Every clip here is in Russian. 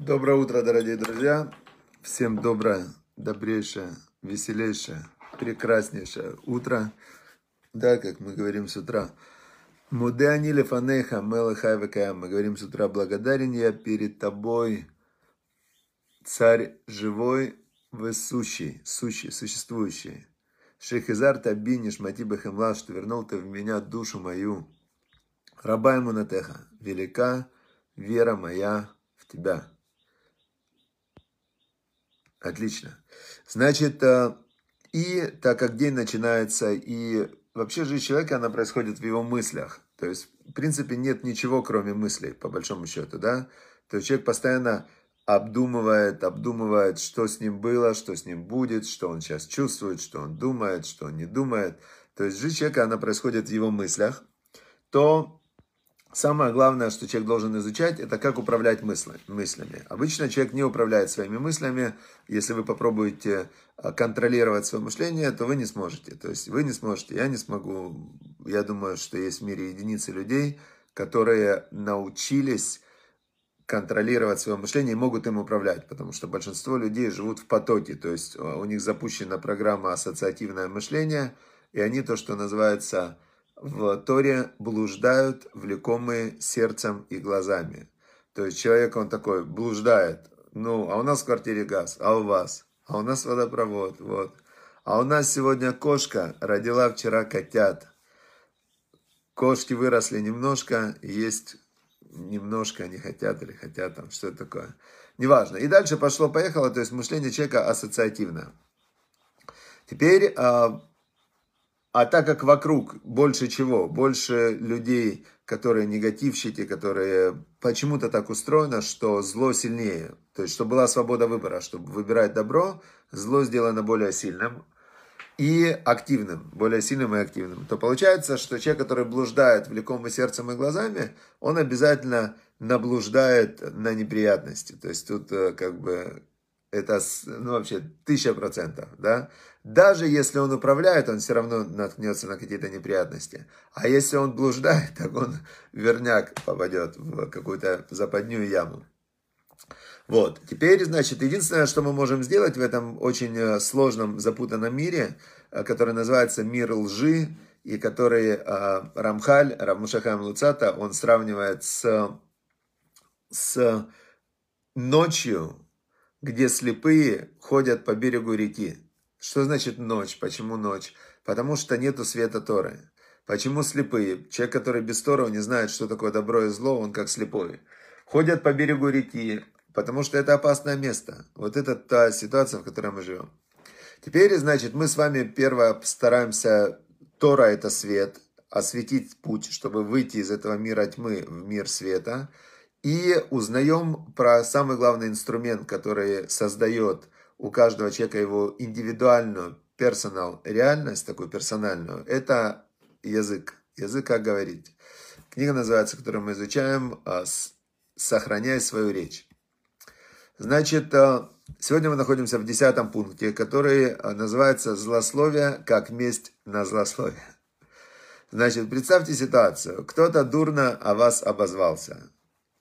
Доброе утро, дорогие друзья. Всем доброе, добрейшее, веселейшее, прекраснейшее утро. Да, как мы говорим с утра. Мудеани лефанеха мелахай Мы говорим с утра, благодарен я перед тобой, царь живой, высущий, сущий, существующий. Шехизар табини шмати бахемла, что вернул ты в меня душу мою. Раба ему натеха, велика вера моя в тебя. Отлично. Значит, э, и так как день начинается, и вообще жизнь человека, она происходит в его мыслях. То есть, в принципе, нет ничего, кроме мыслей, по большому счету, да? То есть человек постоянно обдумывает, обдумывает, что с ним было, что с ним будет, что он сейчас чувствует, что он думает, что он не думает. То есть жизнь человека, она происходит в его мыслях. То Самое главное, что человек должен изучать, это как управлять мыслями. Обычно человек не управляет своими мыслями. Если вы попробуете а, контролировать свое мышление, то вы не сможете. То есть вы не сможете, я не смогу. Я думаю, что есть в мире единицы людей, которые научились контролировать свое мышление и могут им управлять, потому что большинство людей живут в потоке, то есть а, у них запущена программа ассоциативное мышление, и они то, что называется в Торе блуждают, влекомые сердцем и глазами. То есть человек, он такой, блуждает. Ну, а у нас в квартире газ, а у вас? А у нас водопровод, вот. А у нас сегодня кошка родила вчера котят. Кошки выросли немножко, есть немножко, они хотят или хотят там, что это такое. Неважно. И дальше пошло-поехало, то есть мышление человека ассоциативное. Теперь а, так как вокруг больше чего? Больше людей, которые негативщики, которые почему-то так устроено, что зло сильнее. То есть, чтобы была свобода выбора, чтобы выбирать добро, зло сделано более сильным и активным, более сильным и активным. То получается, что человек, который блуждает влекомый сердцем и глазами, он обязательно наблуждает на неприятности. То есть, тут э, как бы это ну, вообще тысяча процентов, да. Даже если он управляет, он все равно наткнется на какие-то неприятности. А если он блуждает, так он верняк попадет в какую-то западню яму. Вот, теперь, значит, единственное, что мы можем сделать в этом очень э, сложном, запутанном мире, э, который называется мир лжи, и который э, Рамхаль, Рамушахам Луцата, он сравнивает с, с ночью, где слепые ходят по берегу реки. Что значит ночь? Почему ночь? Потому что нету света Торы. Почему слепые? Человек, который без Тора, он не знает, что такое добро и зло, он как слепой. Ходят по берегу реки, потому что это опасное место. Вот это та ситуация, в которой мы живем. Теперь, значит, мы с вами первое стараемся, Тора это свет, осветить путь, чтобы выйти из этого мира тьмы в мир света. И узнаем про самый главный инструмент, который создает у каждого человека его индивидуальную персонал реальность, такую персональную, это язык. Язык, как говорить. Книга называется, которую мы изучаем, а, «Сохраняй свою речь». Значит, а, сегодня мы находимся в десятом пункте, который а, называется «Злословие как месть на злословие». Значит, представьте ситуацию. Кто-то дурно о вас обозвался.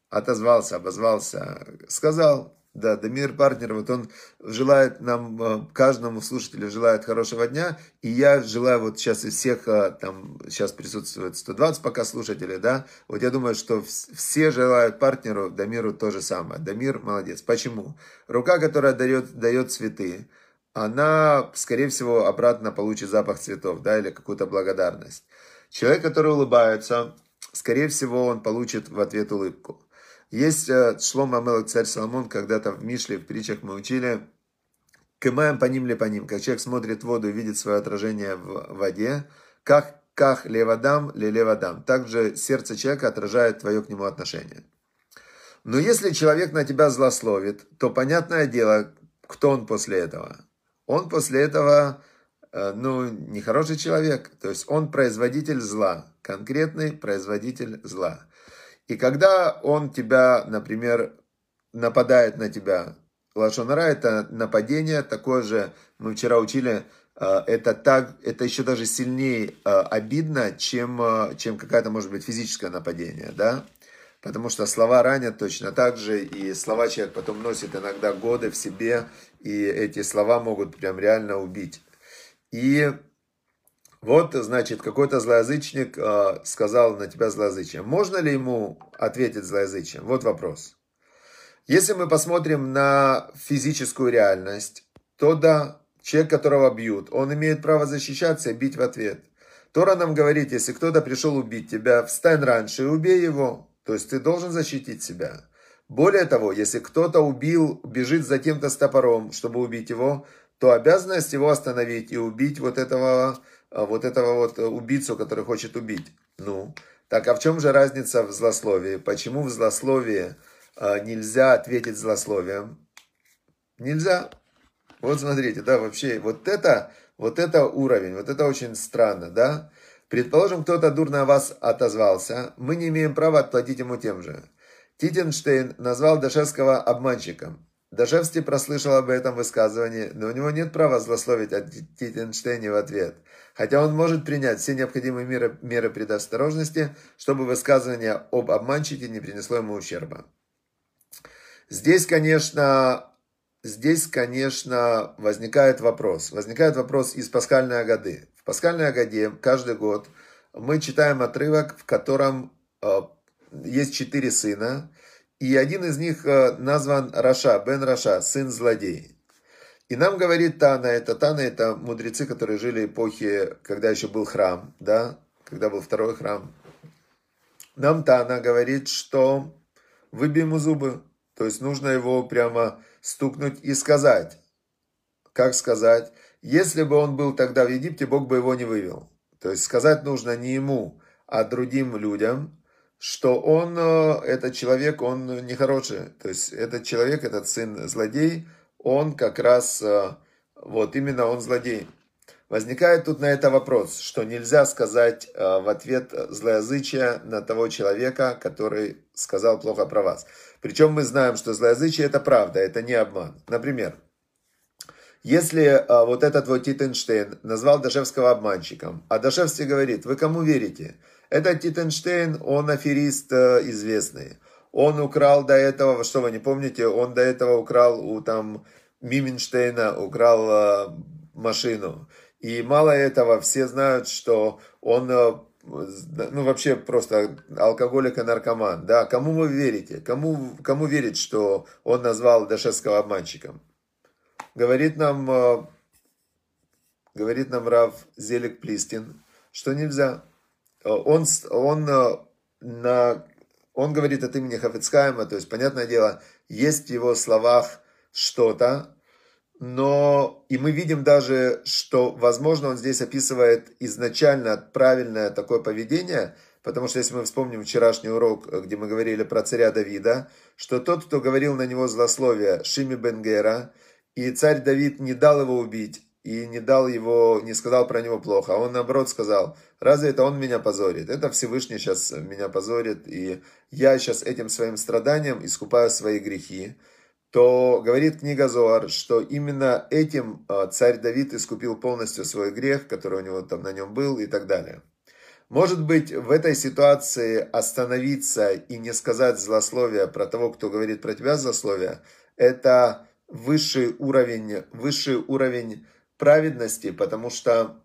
Отозвался, обозвался, сказал, да, Дамир партнер, вот он желает нам, э, каждому слушателю желает хорошего дня, и я желаю вот сейчас из всех, э, там, сейчас присутствует 120 пока слушателей, да, вот я думаю, что все желают партнеру, Дамиру то же самое. Дамир молодец. Почему? Рука, которая дает, дает цветы, она, скорее всего, обратно получит запах цветов, да, или какую-то благодарность. Человек, который улыбается, скорее всего, он получит в ответ улыбку. Есть э, Шлом Амелок, царь Соломон, когда-то в Мишле, в притчах мы учили, Кымаем по ним ли по ним, как человек смотрит в воду и видит свое отражение в воде, как, как левадам ли левадам. Также сердце человека отражает твое к нему отношение. Но если человек на тебя злословит, то понятное дело, кто он после этого. Он после этого, э, ну, нехороший человек. То есть он производитель зла, конкретный производитель зла. И когда он тебя, например, нападает на тебя, лашонара это нападение, такое же, мы вчера учили, э, это, так, это еще даже сильнее э, обидно, чем, э, чем какая-то, может быть, физическое нападение, да? Потому что слова ранят точно так же, и слова человек потом носит иногда годы в себе, и эти слова могут прям реально убить. И вот, значит, какой-то злоязычник э, сказал на тебя злоязычие. Можно ли ему ответить злоязычием? Вот вопрос. Если мы посмотрим на физическую реальность, то да, человек, которого бьют, он имеет право защищаться и бить в ответ. Тора нам говорит, если кто-то пришел убить тебя, встань раньше и убей его. То есть ты должен защитить себя. Более того, если кто-то убил, бежит за кем-то с топором, чтобы убить его, то обязанность его остановить и убить вот этого, вот этого вот убийцу, который хочет убить. Ну, так а в чем же разница в злословии? Почему в злословии а, нельзя ответить злословием? Нельзя. Вот смотрите, да, вообще, вот это, вот это уровень, вот это очень странно, да? Предположим, кто-то дурно о вас отозвался, мы не имеем права отплатить ему тем же. Титенштейн назвал Дашевского обманщиком. Дашевский прослышал об этом высказывании, но у него нет права злословить о Титенштейне в ответ. Хотя он может принять все необходимые меры, меры предосторожности, чтобы высказывание об обманщике не принесло ему ущерба. Здесь, конечно, здесь, конечно, возникает вопрос. Возникает вопрос из пасхальной Агады. В пасхальной Агаде каждый год мы читаем отрывок, в котором э, есть четыре сына, и один из них э, назван Раша, Бен Раша, сын злодей. И нам говорит Тана, это Тана, это мудрецы, которые жили в эпохе, когда еще был храм, да, когда был второй храм. Нам Тана говорит, что выбей ему зубы, то есть нужно его прямо стукнуть и сказать. Как сказать? Если бы он был тогда в Египте, Бог бы его не вывел. То есть сказать нужно не ему, а другим людям, что он, э, этот человек, он нехороший. То есть этот человек, этот сын злодей, он как раз, э, вот именно он злодей. Возникает тут на это вопрос, что нельзя сказать э, в ответ злоязычие на того человека, который сказал плохо про вас. Причем мы знаем, что злоязычие это правда, это не обман. Например, если вот этот вот Титенштейн назвал Дашевского обманщиком, а Дашевский говорит, вы кому верите? Этот Титенштейн, он аферист а, известный. Он украл до этого, что вы не помните, он до этого украл у там Мименштейна, украл а, машину. И мало этого, все знают, что он а, ну, вообще просто алкоголик и наркоман, да, кому вы верите, кому, кому верить, что он назвал Дашевского обманщиком? Говорит нам, э, говорит нам Рав Зелик Плистин, что нельзя. Э, он, он, э, на, он говорит от имени Хафицкайма, то есть, понятное дело, есть в его словах что-то, но и мы видим даже, что, возможно, он здесь описывает изначально правильное такое поведение, потому что если мы вспомним вчерашний урок, где мы говорили про царя Давида, что тот, кто говорил на него злословие, Шими Бенгера, и царь Давид не дал его убить, и не дал его, не сказал про него плохо, а он наоборот сказал, разве это он меня позорит? Это Всевышний сейчас меня позорит, и я сейчас этим своим страданием искупаю свои грехи то говорит книга Зоар, что именно этим а, царь Давид искупил полностью свой грех, который у него там на нем был и так далее. Может быть, в этой ситуации остановиться и не сказать злословия про того, кто говорит про тебя злословия, это высший уровень, высший уровень праведности, потому что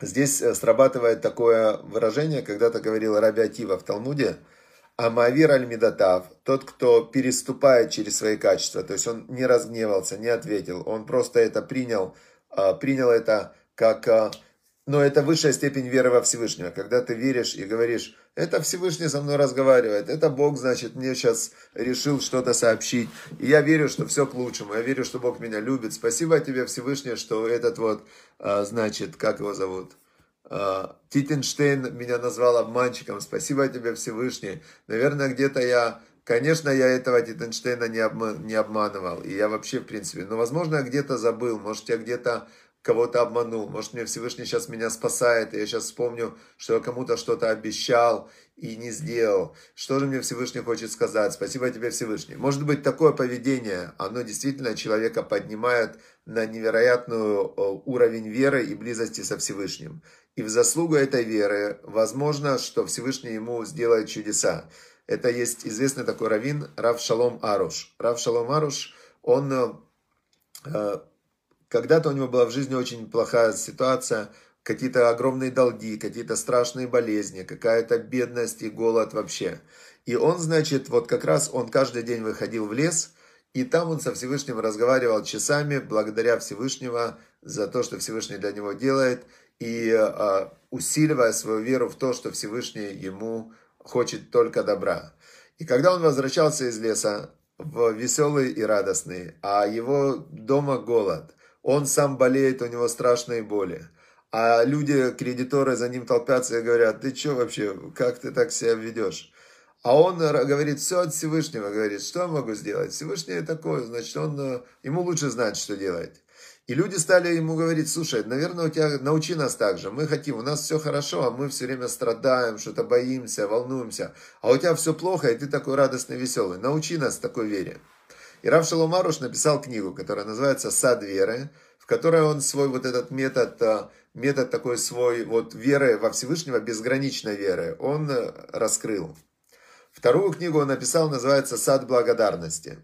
здесь э, срабатывает такое выражение, когда-то говорил Раби Атива в Талмуде – Амавир аль-Медатав, тот, кто переступает через свои качества, то есть он не разгневался, не ответил, он просто это принял, а, принял это как, а, но это высшая степень веры во Всевышнего, когда ты веришь и говоришь, это Всевышний со мной разговаривает, это Бог, значит, мне сейчас решил что-то сообщить, и я верю, что все к лучшему, я верю, что Бог меня любит, спасибо тебе, Всевышний, что этот вот, а, значит, как его зовут, а, Титенштейн меня назвал обманщиком. Спасибо тебе, Всевышний. Наверное, где-то я... Конечно, я этого Титенштейна не, обман, не обманывал. И я вообще, в принципе... Но, возможно, я где-то забыл. Может, я где-то кого-то обманул. Может, мне Всевышний сейчас меня спасает. И я сейчас вспомню, что я кому-то что-то обещал и не сделал. Что же мне Всевышний хочет сказать? Спасибо тебе, Всевышний. Может быть, такое поведение, оно действительно человека поднимает на невероятную уровень веры и близости со Всевышним. И в заслугу этой веры возможно, что Всевышний ему сделает чудеса. Это есть известный такой раввин Рав Шалом Аруш. Рав Шалом Аруш, он когда-то у него была в жизни очень плохая ситуация, какие-то огромные долги, какие-то страшные болезни, какая-то бедность и голод вообще. И он, значит, вот как раз он каждый день выходил в лес, и там он со Всевышним разговаривал часами, благодаря Всевышнего за то, что Всевышний для него делает, и э, усиливая свою веру в то, что Всевышний ему хочет только добра. И когда он возвращался из леса, в веселый и радостный, а его дома голод, он сам болеет, у него страшные боли. А люди, кредиторы за ним толпятся и говорят, ты что вообще, как ты так себя ведешь? А он говорит, все от Всевышнего, говорит, что я могу сделать? Всевышний такой, значит, он, э, ему лучше знать, что делать. И люди стали ему говорить, слушай, наверное, у тебя, научи нас так же, мы хотим, у нас все хорошо, а мы все время страдаем, что-то боимся, волнуемся, а у тебя все плохо, и ты такой радостный, веселый, научи нас такой вере. И Рав Шаломаруш написал книгу, которая называется «Сад веры», в которой он свой вот этот метод, э, метод такой свой, вот веры во Всевышнего, безграничной веры, он э, раскрыл. Вторую книгу он написал, называется «Сад благодарности»,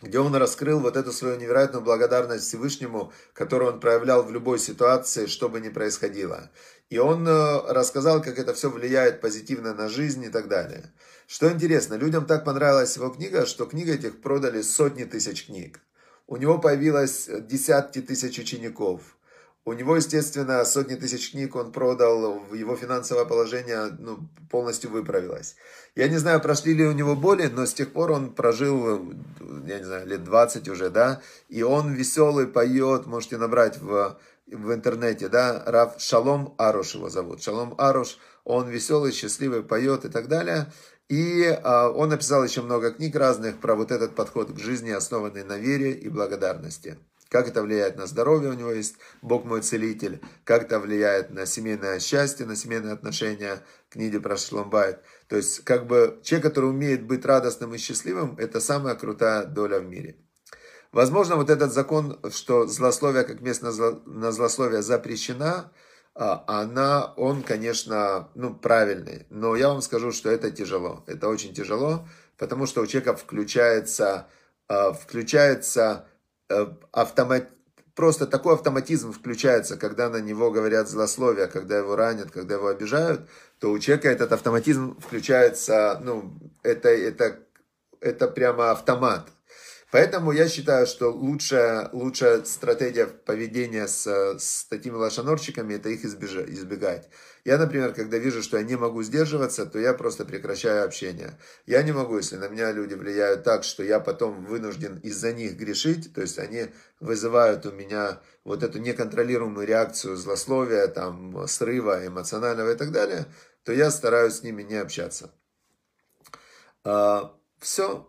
где он раскрыл вот эту свою невероятную благодарность Всевышнему, которую он проявлял в любой ситуации, что бы ни происходило. И он э, рассказал, как это все влияет позитивно на жизнь и так далее. Что интересно, людям так понравилась его книга, что книга этих продали сотни тысяч книг. У него появилось десятки тысяч учеников – у него, естественно, сотни тысяч книг он продал, его финансовое положение ну, полностью выправилось. Я не знаю, прошли ли у него боли, но с тех пор он прожил, я не знаю, лет 20 уже, да, и он веселый, поет, можете набрать в, в интернете, да, Рав Шалом Аруш его зовут. Шалом Аруш, он веселый, счастливый, поет и так далее. И а, он написал еще много книг разных про вот этот подход к жизни, основанный на вере и благодарности как это влияет на здоровье, у него есть Бог мой целитель, как это влияет на семейное счастье, на семейные отношения, книги про Шломбайт. То есть, как бы, человек, который умеет быть радостным и счастливым, это самая крутая доля в мире. Возможно, вот этот закон, что злословие, как место на злословие запрещена, а, она, он, конечно, ну, правильный. Но я вам скажу, что это тяжело. Это очень тяжело, потому что у человека включается, а, включается автомат... просто такой автоматизм включается, когда на него говорят злословия, когда его ранят, когда его обижают, то у человека этот автоматизм включается, ну, это, это, это прямо автомат. Поэтому я считаю, что лучшая, лучшая стратегия поведения с, с такими лошанорчиками – это их избегать. Я, например, когда вижу, что я не могу сдерживаться, то я просто прекращаю общение. Я не могу, если на меня люди влияют так, что я потом вынужден из-за них грешить, то есть они вызывают у меня вот эту неконтролируемую реакцию злословия, там, срыва эмоционального и так далее, то я стараюсь с ними не общаться. А, все,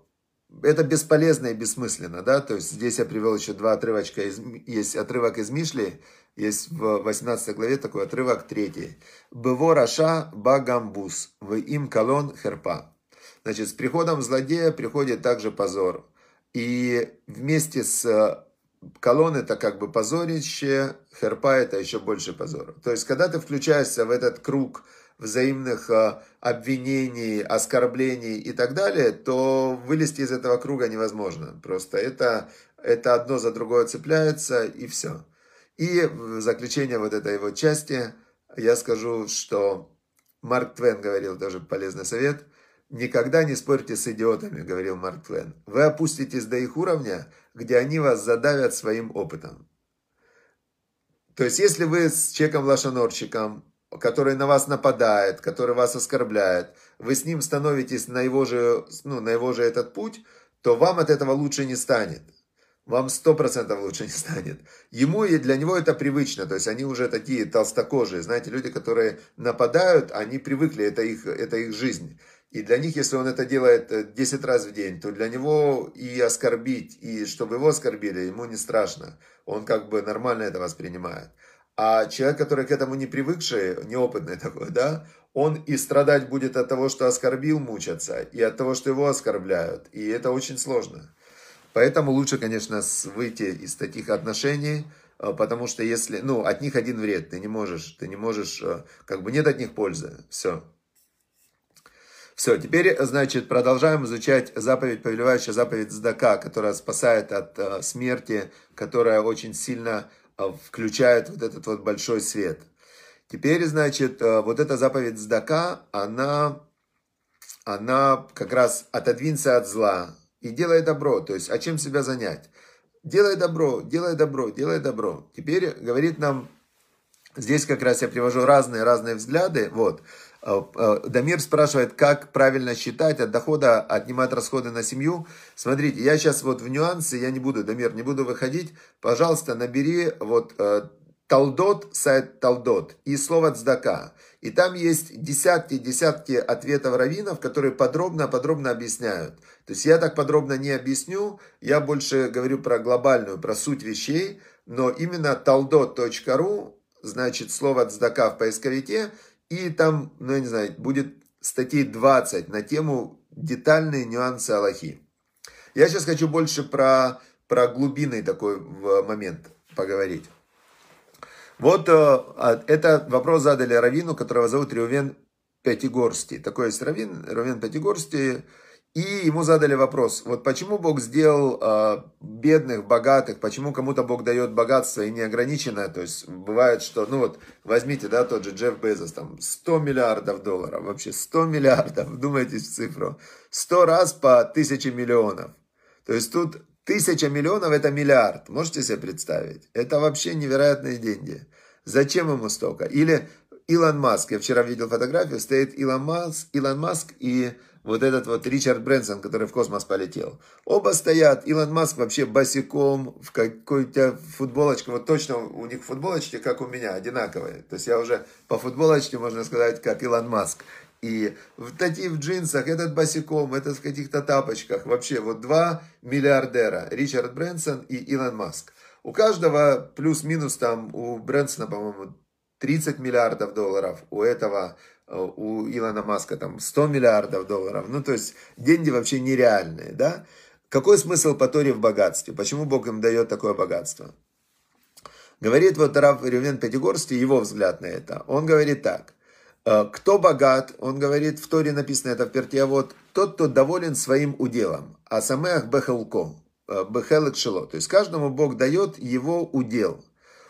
это бесполезно и бессмысленно, да, то есть здесь я привел еще два отрывочка, из, есть отрывок из Мишли, есть в 18 главе такой отрывок, третий. «Бево раша багамбус, в им колон херпа». Значит, с приходом злодея приходит также позор. И вместе с колонн это как бы позорище, херпа это еще больше позора. То есть, когда ты включаешься в этот круг взаимных а, обвинений, оскорблений и так далее, то вылезти из этого круга невозможно. Просто это, это одно за другое цепляется и все. И в заключение вот этой его части я скажу, что Марк Твен говорил тоже полезный совет. Никогда не спорьте с идиотами, говорил Марк Твен. Вы опуститесь до их уровня, где они вас задавят своим опытом. То есть, если вы с человеком-лошанорщиком который на вас нападает, который вас оскорбляет, вы с ним становитесь на его же, ну, на его же этот путь, то вам от этого лучше не станет. Вам сто процентов лучше не станет. Ему и для него это привычно, то есть они уже такие толстокожие, знаете, люди, которые нападают, они привыкли, это их, это их жизнь. И для них, если он это делает 10 раз в день, то для него и оскорбить, и чтобы его оскорбили, ему не страшно. Он как бы нормально это воспринимает. А человек, который к этому не привыкший, неопытный такой, да, он и страдать будет от того, что оскорбил, мучаться, и от того, что его оскорбляют. И это очень сложно. Поэтому лучше, конечно, выйти из таких отношений, э, потому что если, ну, от них один вред, ты не можешь, ты не можешь, э, как бы нет от них пользы, все. Все, теперь, значит, продолжаем изучать заповедь, повелевающая заповедь Здака, которая спасает от э, смерти, которая очень сильно э, включает вот этот вот большой свет. Теперь, значит, э, вот эта заповедь Здака, она, она как раз отодвинься от зла и делай добро. То есть, а чем себя занять? Делай добро, делай добро, делай добро. Теперь говорит нам, здесь как раз я привожу разные-разные взгляды, вот, Дамир спрашивает, как правильно считать от дохода, отнимать расходы на семью. Смотрите, я сейчас вот в нюансы, я не буду, Дамир, не буду выходить. Пожалуйста, набери вот э, Талдот, сайт Талдот и слово Цдака. И там есть десятки-десятки ответов раввинов, которые подробно-подробно объясняют. То есть я так подробно не объясню, я больше говорю про глобальную, про суть вещей, но именно talдот.ru, значит, слово Цдака в поисковике – и там, ну я не знаю, будет статей 20 на тему детальные нюансы Аллахи. Я сейчас хочу больше про, про глубинный такой момент поговорить. Вот э, а, это вопрос задали Равину, которого зовут Реувен Пятигорсти. Такой есть Равин, Равин Пятигорсти. И ему задали вопрос, вот почему Бог сделал э, бедных, богатых, почему кому-то Бог дает богатство и неограниченное, то есть бывает, что, ну вот, возьмите, да, тот же Джефф Безос, там, 100 миллиардов долларов, вообще 100 миллиардов, вдумайтесь в цифру, 100 раз по 1000 миллионов, то есть тут тысяча миллионов это миллиард, можете себе представить, это вообще невероятные деньги, зачем ему столько, или Илон Маск, я вчера видел фотографию, стоит Илон Маск, Илон Маск и вот этот вот Ричард Брэнсон, который в космос полетел. Оба стоят, Илон Маск вообще босиком, в какой-то футболочке, вот точно у них футболочки, как у меня, одинаковые. То есть я уже по футболочке, можно сказать, как Илон Маск. И в таких в джинсах, этот босиком, этот в каких-то тапочках. Вообще вот два миллиардера, Ричард Брэнсон и Илон Маск. У каждого плюс-минус там, у Брэнсона, по-моему, 30 миллиардов долларов, у этого у Илона Маска там 100 миллиардов долларов. Ну, то есть деньги вообще нереальные, да? Какой смысл по Торе в богатстве? Почему Бог им дает такое богатство? Говорит вот Раф Ревен Пятигорский, его взгляд на это. Он говорит так. «Э, кто богат, он говорит, в Торе написано это в перте, вот тот, кто доволен своим уделом. А самех бехелко, э, бехелек шело. То есть каждому Бог дает его удел.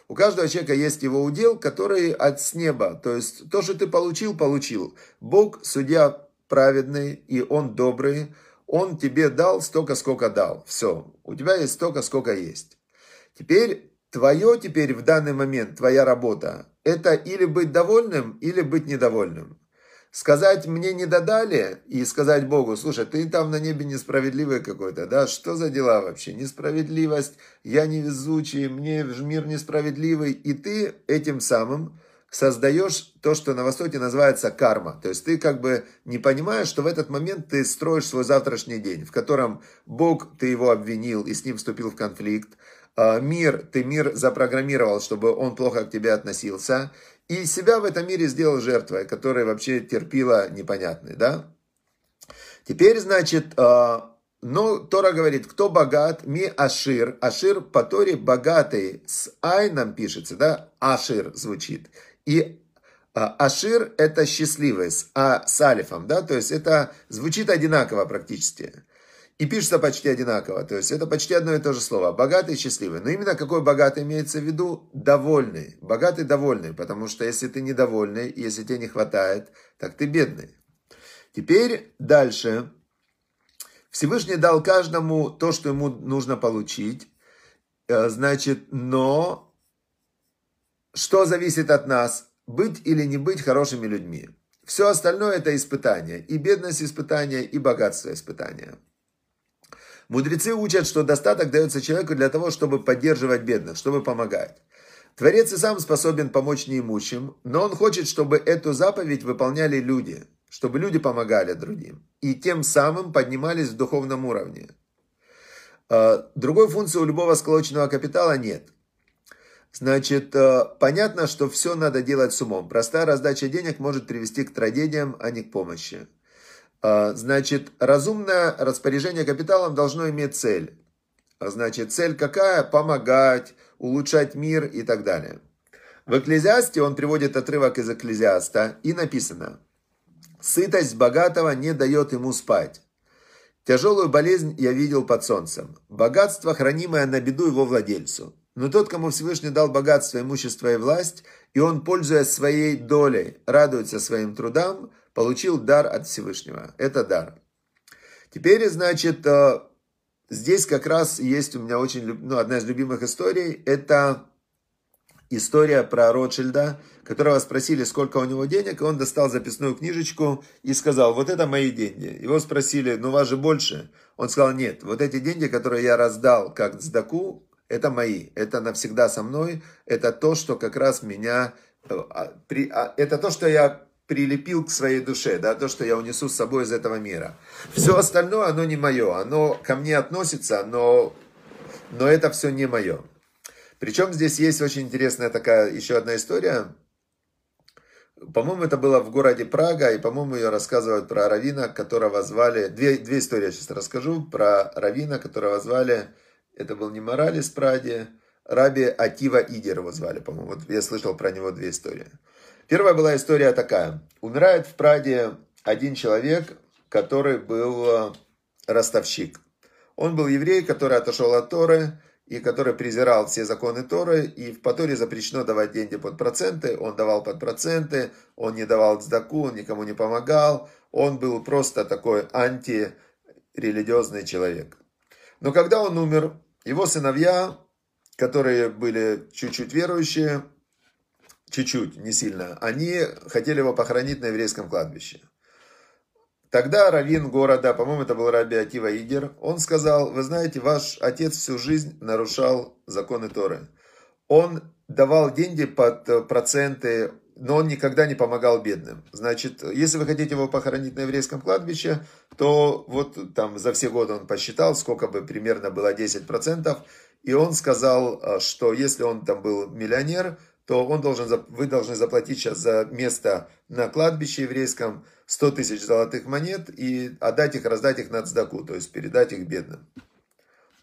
У каждого человека есть его удел, который от с неба. То есть то, что ты получил, получил. Бог, судья праведный, и Он добрый. Он тебе дал столько, сколько дал. Все. У тебя есть столько, сколько есть. Теперь твое теперь в данный момент, твоя работа, это или быть довольным, или быть недовольным сказать мне не додали и сказать Богу, слушай, ты там на небе несправедливый какой-то, да, что за дела вообще, несправедливость, я невезучий, мне мир несправедливый, и ты этим самым создаешь то, что на Востоке называется карма. То есть ты как бы не понимаешь, что в этот момент ты строишь свой завтрашний день, в котором Бог, ты его обвинил и с ним вступил в конфликт, мир, ты мир запрограммировал, чтобы он плохо к тебе относился, и себя в этом мире сделал жертвой, которая вообще терпила непонятный, да? Теперь, значит, а, но Тора говорит, кто богат, ми Ашир. Ашир по Торе богатый, с Айном пишется, да? Ашир звучит. И а, Ашир это счастливый, с, а, с Алифом, да? То есть это звучит одинаково практически. И пишется почти одинаково. То есть это почти одно и то же слово. Богатый и счастливый. Но именно какой богатый имеется в виду? Довольный. Богатый довольный. Потому что если ты недовольный, если тебе не хватает, так ты бедный. Теперь дальше. Всевышний дал каждому то, что ему нужно получить. Э, значит, но что зависит от нас? Быть или не быть хорошими людьми. Все остальное это испытание. И бедность испытания, и богатство испытания. Мудрецы учат, что достаток дается человеку для того, чтобы поддерживать бедных, чтобы помогать. Творец и сам способен помочь неимущим, но он хочет, чтобы эту заповедь выполняли люди, чтобы люди помогали другим и тем самым поднимались в духовном уровне. А, другой функции у любого сколоченного капитала нет. Значит, а, понятно, что все надо делать с умом. Простая раздача денег может привести к трагедиям, а не к помощи. А, значит, разумное распоряжение капиталом должно иметь цель. А, значит, цель какая? Помогать, улучшать мир и так далее. В Экклезиасте он приводит отрывок из Экклезиаста и написано. Сытость богатого не дает ему спать. Тяжелую болезнь я видел под солнцем. Богатство, хранимое на беду его владельцу. Но тот, кому Всевышний дал богатство, имущество и власть, и он, пользуясь своей долей, радуется своим трудам, получил дар от Всевышнего. Это дар. Теперь, значит, э, здесь как раз есть у меня очень, ну, одна из любимых историй. Это история про Ротшильда, которого спросили, сколько у него денег, и он достал записную книжечку и сказал, вот это мои деньги. Его спросили, ну, у вас же больше. Он сказал, нет, вот эти деньги, которые я раздал как сдаку, это мои, это навсегда со мной, это то, что как раз меня, э, а, а, это то, что я прилепил к своей душе, да, то, что я унесу с собой из этого мира. Все остальное, оно не мое, оно ко мне относится, но, но это все не мое. Причем здесь есть очень интересная такая еще одна история. По-моему, это было в городе Прага, и, по-моему, ее рассказывают про Равина, которого звали... Две, две истории я сейчас расскажу. Про Равина, которого звали... Это был не Моралес Праде, Раби Атива Идер его звали, по-моему. Вот я слышал про него две истории. Первая была история такая. Умирает в Праде один человек, который был э, ростовщик. Он был еврей, который отошел от Торы и который презирал все законы Торы, и в Торе запрещено давать деньги под проценты, он давал под проценты, он не давал цдаку, он никому не помогал, он был просто такой антирелигиозный человек. Но когда он умер, его сыновья, которые были чуть-чуть верующие, чуть-чуть, не сильно, они хотели его похоронить на еврейском кладбище. Тогда раввин города, по-моему, это был Раби Атива Игер, он сказал, вы знаете, ваш отец всю жизнь нарушал законы Торы. Он давал деньги под проценты, но он никогда не помогал бедным. Значит, если вы хотите его похоронить на еврейском кладбище, то вот там за все годы он посчитал, сколько бы примерно было 10%, и он сказал, что если он там был миллионер, то он должен, вы должны заплатить сейчас за место на кладбище еврейском 100 тысяч золотых монет и отдать их, раздать их на цдаку, то есть передать их бедным.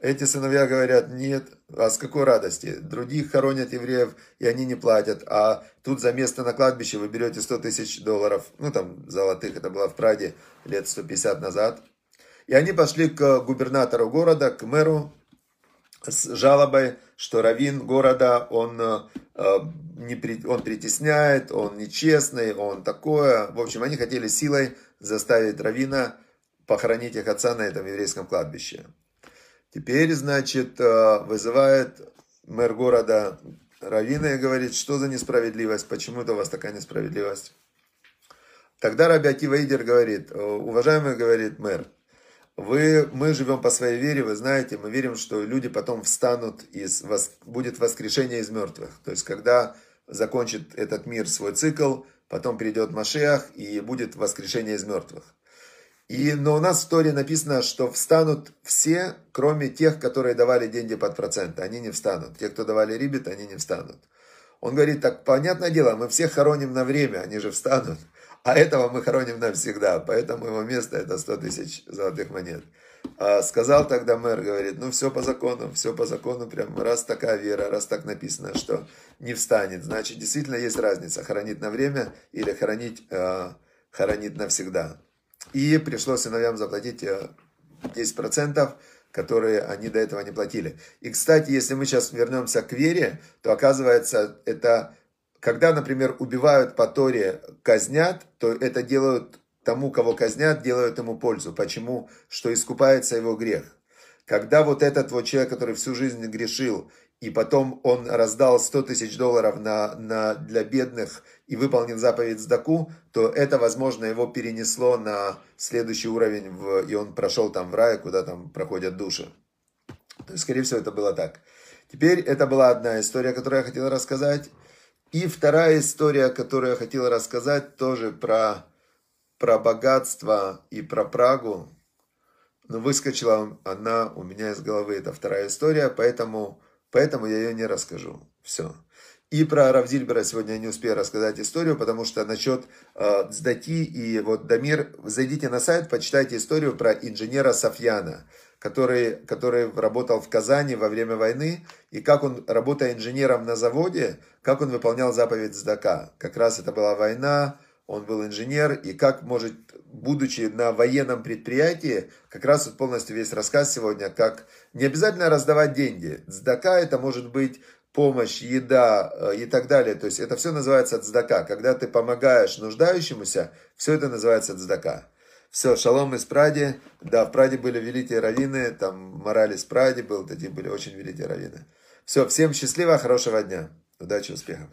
Эти сыновья говорят, нет, а с какой радости? Других хоронят евреев, и они не платят, а тут за место на кладбище вы берете 100 тысяч долларов, ну там золотых, это было в Праге лет 150 назад. И они пошли к губернатору города, к мэру, с жалобой, что раввин города, он, э, не, он притесняет, он нечестный, он такое. В общем, они хотели силой заставить раввина похоронить их отца на этом еврейском кладбище. Теперь, значит, э, вызывает мэр города раввина и говорит, что за несправедливость, почему это у вас такая несправедливость. Тогда Раби Акива говорит, уважаемый, говорит мэр, вы, мы живем по своей вере, вы знаете, мы верим, что люди потом встанут, из, будет воскрешение из мертвых. То есть, когда закончит этот мир свой цикл, потом придет Машех и будет воскрешение из мертвых. И, но у нас в истории написано, что встанут все, кроме тех, которые давали деньги под процент. Они не встанут. Те, кто давали рибет, они не встанут. Он говорит, так понятное дело, мы всех хороним на время, они же встанут. А этого мы хороним навсегда, поэтому его место это 100 тысяч золотых монет. А сказал тогда мэр, говорит, ну все по закону, все по закону, прям раз такая вера, раз так написано, что не встанет, значит действительно есть разница, хоронить на время или хоронить, э, хоронить навсегда. И пришлось сыновьям заплатить 10%, э, которые они до этого не платили. И, кстати, если мы сейчас вернемся к вере, то оказывается, это когда, например, убивают по Торе, казнят, то это делают тому, кого казнят, делают ему пользу. Почему? Что искупается его грех. Когда вот этот вот человек, который всю жизнь грешил, и потом он раздал 100 тысяч долларов на, на, для бедных и выполнил заповедь Сдаку, то это, возможно, его перенесло на следующий уровень, в, и он прошел там в рай, куда там проходят души. То есть, скорее всего, это было так. Теперь это была одна история, которую я хотел рассказать. И вторая история, которую я хотел рассказать, тоже про, про богатство и про Прагу. Но выскочила она у меня из головы, это вторая история, поэтому, поэтому я ее не расскажу. Все. И про Равзильбера сегодня я не успею рассказать историю, потому что насчет э, Сдати и вот Дамир, зайдите на сайт, почитайте историю про инженера Софьяна который, который работал в Казани во время войны, и как он, работая инженером на заводе, как он выполнял заповедь Здака. Как раз это была война, он был инженер, и как может, будучи на военном предприятии, как раз вот полностью весь рассказ сегодня, как не обязательно раздавать деньги. Цдака это может быть помощь, еда э, и так далее. То есть это все называется цдака. Когда ты помогаешь нуждающемуся, все это называется цдака. Все, шалом из Пради. Да, в Праде были великие раввины, там мораль из Пради был, такие были очень великие раввины. Все, всем счастливо, хорошего дня. Удачи, успехов.